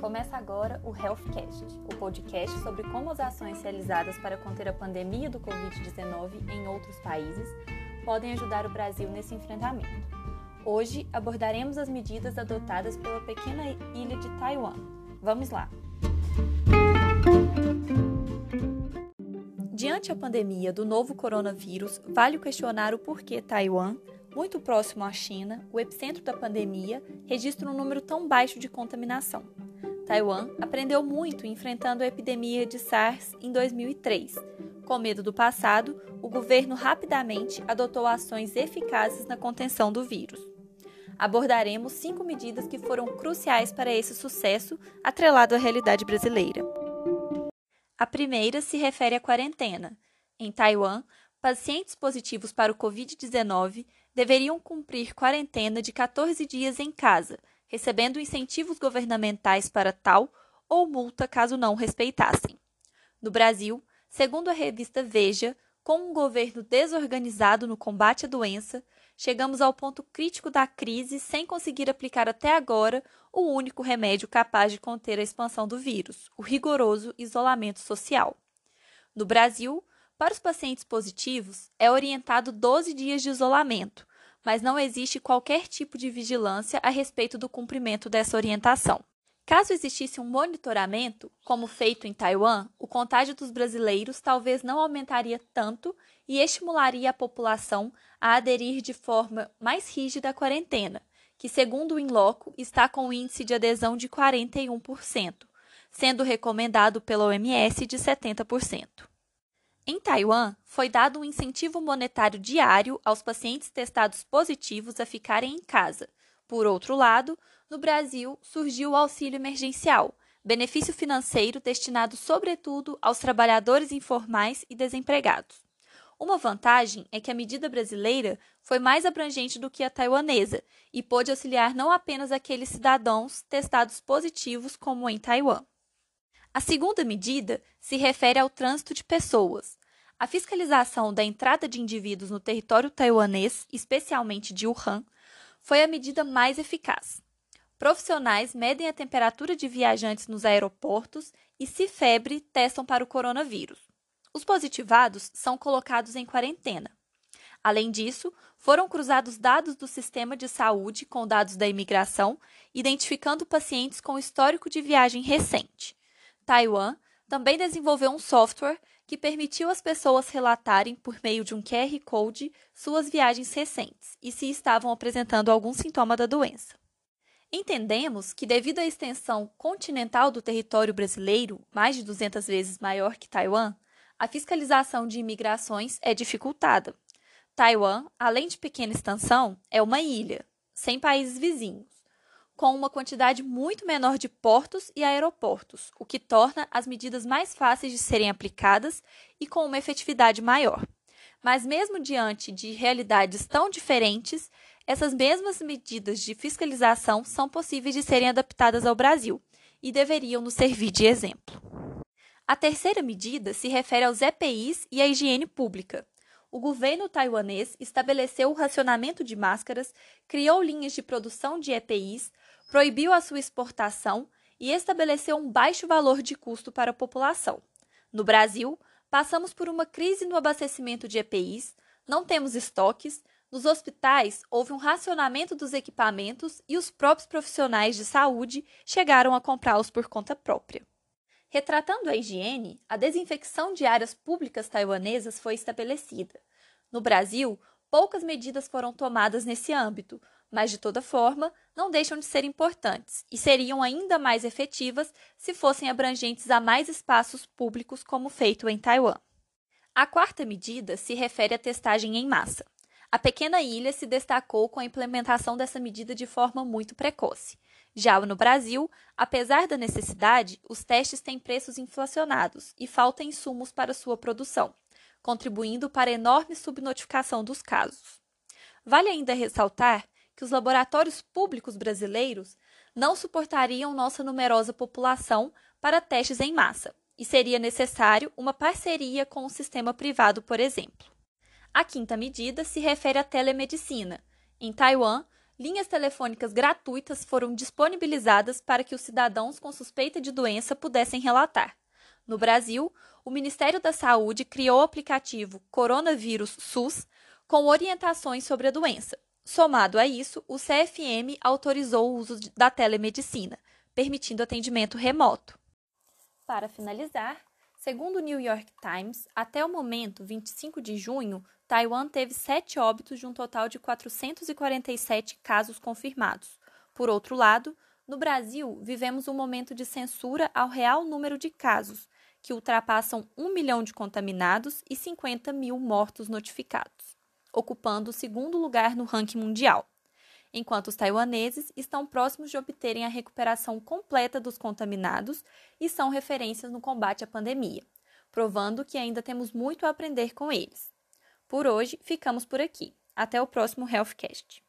Começa agora o HealthCast, o podcast sobre como as ações realizadas para conter a pandemia do Covid-19 em outros países podem ajudar o Brasil nesse enfrentamento. Hoje abordaremos as medidas adotadas pela pequena ilha de Taiwan. Vamos lá! Diante a pandemia do novo coronavírus, vale questionar o porquê Taiwan, muito próximo à China, o epicentro da pandemia, registra um número tão baixo de contaminação. Taiwan aprendeu muito enfrentando a epidemia de SARS em 2003. Com medo do passado, o governo rapidamente adotou ações eficazes na contenção do vírus. Abordaremos cinco medidas que foram cruciais para esse sucesso, atrelado à realidade brasileira. A primeira se refere à quarentena. Em Taiwan, pacientes positivos para o Covid-19 deveriam cumprir quarentena de 14 dias em casa, recebendo incentivos governamentais para tal ou multa caso não respeitassem. No Brasil, segundo a revista Veja, com um governo desorganizado no combate à doença, chegamos ao ponto crítico da crise sem conseguir aplicar até agora o único remédio capaz de conter a expansão do vírus, o rigoroso isolamento social. No Brasil, para os pacientes positivos, é orientado 12 dias de isolamento, mas não existe qualquer tipo de vigilância a respeito do cumprimento dessa orientação. Caso existisse um monitoramento, como feito em Taiwan, o contágio dos brasileiros talvez não aumentaria tanto e estimularia a população a aderir de forma mais rígida à quarentena, que, segundo o Inloco, está com um índice de adesão de 41%, sendo recomendado pela OMS de 70%. Em Taiwan, foi dado um incentivo monetário diário aos pacientes testados positivos a ficarem em casa. Por outro lado, no Brasil, surgiu o auxílio emergencial, benefício financeiro destinado sobretudo aos trabalhadores informais e desempregados. Uma vantagem é que a medida brasileira foi mais abrangente do que a taiwanesa e pôde auxiliar não apenas aqueles cidadãos testados positivos como em Taiwan. A segunda medida se refere ao trânsito de pessoas. A fiscalização da entrada de indivíduos no território taiwanês, especialmente de Wuhan, foi a medida mais eficaz. Profissionais medem a temperatura de viajantes nos aeroportos e, se febre, testam para o coronavírus. Os positivados são colocados em quarentena. Além disso, foram cruzados dados do sistema de saúde com dados da imigração, identificando pacientes com histórico de viagem recente. Taiwan também desenvolveu um software que permitiu às pessoas relatarem, por meio de um QR Code, suas viagens recentes e se estavam apresentando algum sintoma da doença. Entendemos que, devido à extensão continental do território brasileiro, mais de 200 vezes maior que Taiwan, a fiscalização de imigrações é dificultada. Taiwan, além de pequena extensão, é uma ilha, sem países vizinhos com uma quantidade muito menor de portos e aeroportos, o que torna as medidas mais fáceis de serem aplicadas e com uma efetividade maior. Mas, mesmo diante de realidades tão diferentes, essas mesmas medidas de fiscalização são possíveis de serem adaptadas ao Brasil e deveriam nos servir de exemplo. A terceira medida se refere aos EPIs e à higiene pública. O governo taiwanês estabeleceu o racionamento de máscaras, criou linhas de produção de EPIs, proibiu a sua exportação e estabeleceu um baixo valor de custo para a população. No Brasil, passamos por uma crise no abastecimento de EPIs, não temos estoques, nos hospitais houve um racionamento dos equipamentos e os próprios profissionais de saúde chegaram a comprá-los por conta própria. Retratando a higiene, a desinfecção de áreas públicas taiwanesas foi estabelecida. No Brasil, poucas medidas foram tomadas nesse âmbito, mas de toda forma não deixam de ser importantes e seriam ainda mais efetivas se fossem abrangentes a mais espaços públicos, como feito em Taiwan. A quarta medida se refere à testagem em massa. A pequena ilha se destacou com a implementação dessa medida de forma muito precoce. Já no Brasil, apesar da necessidade, os testes têm preços inflacionados e faltam insumos para sua produção, contribuindo para a enorme subnotificação dos casos. Vale ainda ressaltar que os laboratórios públicos brasileiros não suportariam nossa numerosa população para testes em massa, e seria necessário uma parceria com o sistema privado, por exemplo. A quinta medida se refere à telemedicina. Em Taiwan, linhas telefônicas gratuitas foram disponibilizadas para que os cidadãos com suspeita de doença pudessem relatar. No Brasil, o Ministério da Saúde criou o aplicativo Coronavírus SUS com orientações sobre a doença. Somado a isso, o CFM autorizou o uso da telemedicina, permitindo atendimento remoto. Para finalizar, segundo o New York Times, até o momento, 25 de junho, Taiwan teve sete óbitos de um total de 447 casos confirmados. Por outro lado, no Brasil, vivemos um momento de censura ao real número de casos, que ultrapassam 1 milhão de contaminados e 50 mil mortos notificados, ocupando o segundo lugar no ranking mundial, enquanto os taiwaneses estão próximos de obterem a recuperação completa dos contaminados e são referências no combate à pandemia, provando que ainda temos muito a aprender com eles. Por hoje, ficamos por aqui. Até o próximo Healthcast.